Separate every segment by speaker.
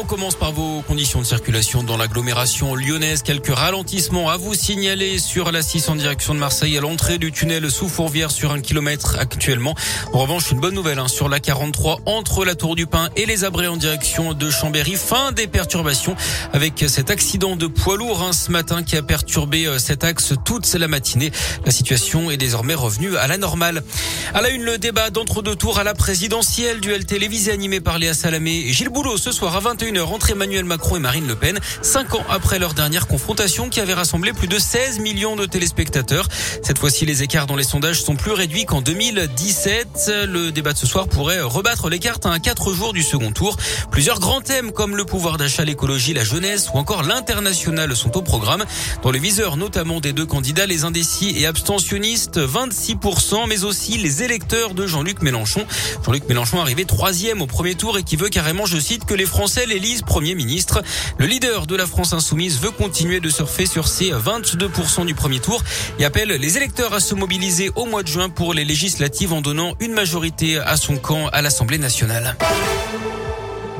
Speaker 1: On commence par vos conditions de circulation dans l'agglomération lyonnaise. Quelques ralentissements à vous signaler sur la 6 en direction de Marseille à l'entrée du tunnel sous Fourvière sur un kilomètre actuellement. En revanche, une bonne nouvelle hein, sur la 43 entre la Tour du Pin et les Abrets en direction de Chambéry. Fin des perturbations avec cet accident de poids lourd hein, ce matin qui a perturbé euh, cet axe toute la matinée. La situation est désormais revenue à la normale. À la une, le débat d'entre-deux tours à la présidentielle, duel télévisé animé par Léa Salamé et Gilles Boulot ce soir à 21 une heure entre Emmanuel Macron et Marine Le Pen, cinq ans après leur dernière confrontation qui avait rassemblé plus de 16 millions de téléspectateurs. Cette fois-ci, les écarts dans les sondages sont plus réduits qu'en 2017. Le débat de ce soir pourrait rebattre les cartes à quatre jours du second tour. Plusieurs grands thèmes comme le pouvoir d'achat, l'écologie, la jeunesse ou encore l'international sont au programme. Dans le viseur notamment des deux candidats, les indécis et abstentionnistes, 26%, mais aussi les électeurs de Jean-Luc Mélenchon. Jean-Luc Mélenchon arrivé troisième au premier tour et qui veut carrément, je cite, que les Français les Premier ministre. Le leader de la France insoumise veut continuer de surfer sur ses 22% du premier tour et appelle les électeurs à se mobiliser au mois de juin pour les législatives en donnant une majorité à son camp à l'Assemblée nationale.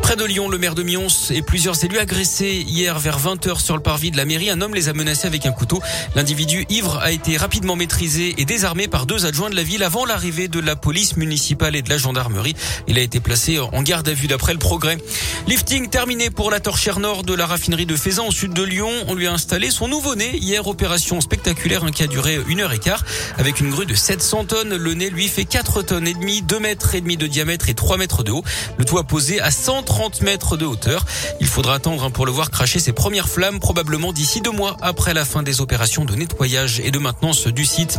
Speaker 1: Près de Lyon, le maire de Mions et plusieurs élus agressés hier vers 20h sur le parvis de la mairie. Un homme les a menacés avec un couteau. L'individu ivre a été rapidement maîtrisé et désarmé par deux adjoints de la ville avant l'arrivée de la police municipale et de la gendarmerie. Il a été placé en garde à vue d'après le progrès. Lifting terminé pour la torchère nord de la raffinerie de Faisan au sud de Lyon. On lui a installé son nouveau-né hier. Opération spectaculaire qui a duré une heure et quart avec une grue de 700 tonnes. Le nez lui fait 4 tonnes et demi, 2 mètres et demi de diamètre et 3 mètres de haut. Le toit posé à 130 30 mètres de hauteur. Il faudra attendre hein, pour le voir cracher ses premières flammes, probablement d'ici deux mois après la fin des opérations de nettoyage et de maintenance du site.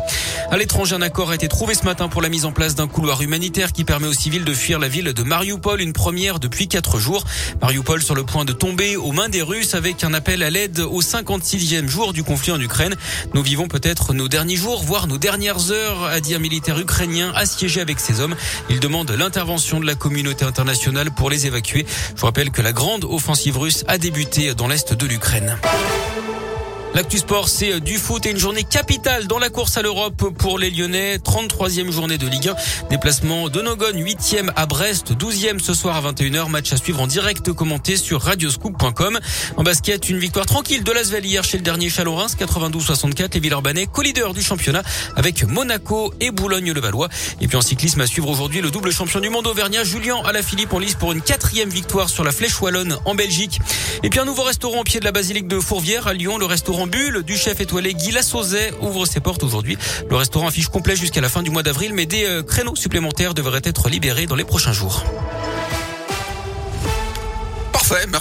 Speaker 1: À l'étranger, un accord a été trouvé ce matin pour la mise en place d'un couloir humanitaire qui permet aux civils de fuir la ville de Mariupol, une première depuis quatre jours. Mariupol sur le point de tomber aux mains des Russes avec un appel à l'aide au 56e jour du conflit en Ukraine. Nous vivons peut-être nos derniers jours, voire nos dernières heures, a dit un militaire ukrainien assiégé avec ses hommes. Il demande l'intervention de la communauté internationale pour les évacuer. Je vous rappelle que la grande offensive russe a débuté dans l'est de l'Ukraine. L'actu sport, c'est euh, du foot et une journée capitale dans la course à l'Europe pour les Lyonnais. 33e journée de Ligue 1. Déplacement de Nogon, 8e à Brest, 12e ce soir à 21h. Match à suivre en direct commenté sur radioscoop.com. En basket, une victoire tranquille de l'Asvel hier chez le dernier Chalorins, 92-64. Les Villeurbanais, co-leader du championnat avec Monaco et Boulogne-le-Valois. Et puis en cyclisme à suivre aujourd'hui, le double champion du monde auvergnat, Julien Alaphilippe en lice pour une quatrième victoire sur la Flèche Wallonne en Belgique. Et puis un nouveau restaurant au pied de la basilique de Fourvière à Lyon, le restaurant du chef étoilé Guy Lassauzet ouvre ses portes aujourd'hui. Le restaurant affiche complet jusqu'à la fin du mois d'avril, mais des euh, créneaux supplémentaires devraient être libérés dans les prochains jours.
Speaker 2: Parfait, merci.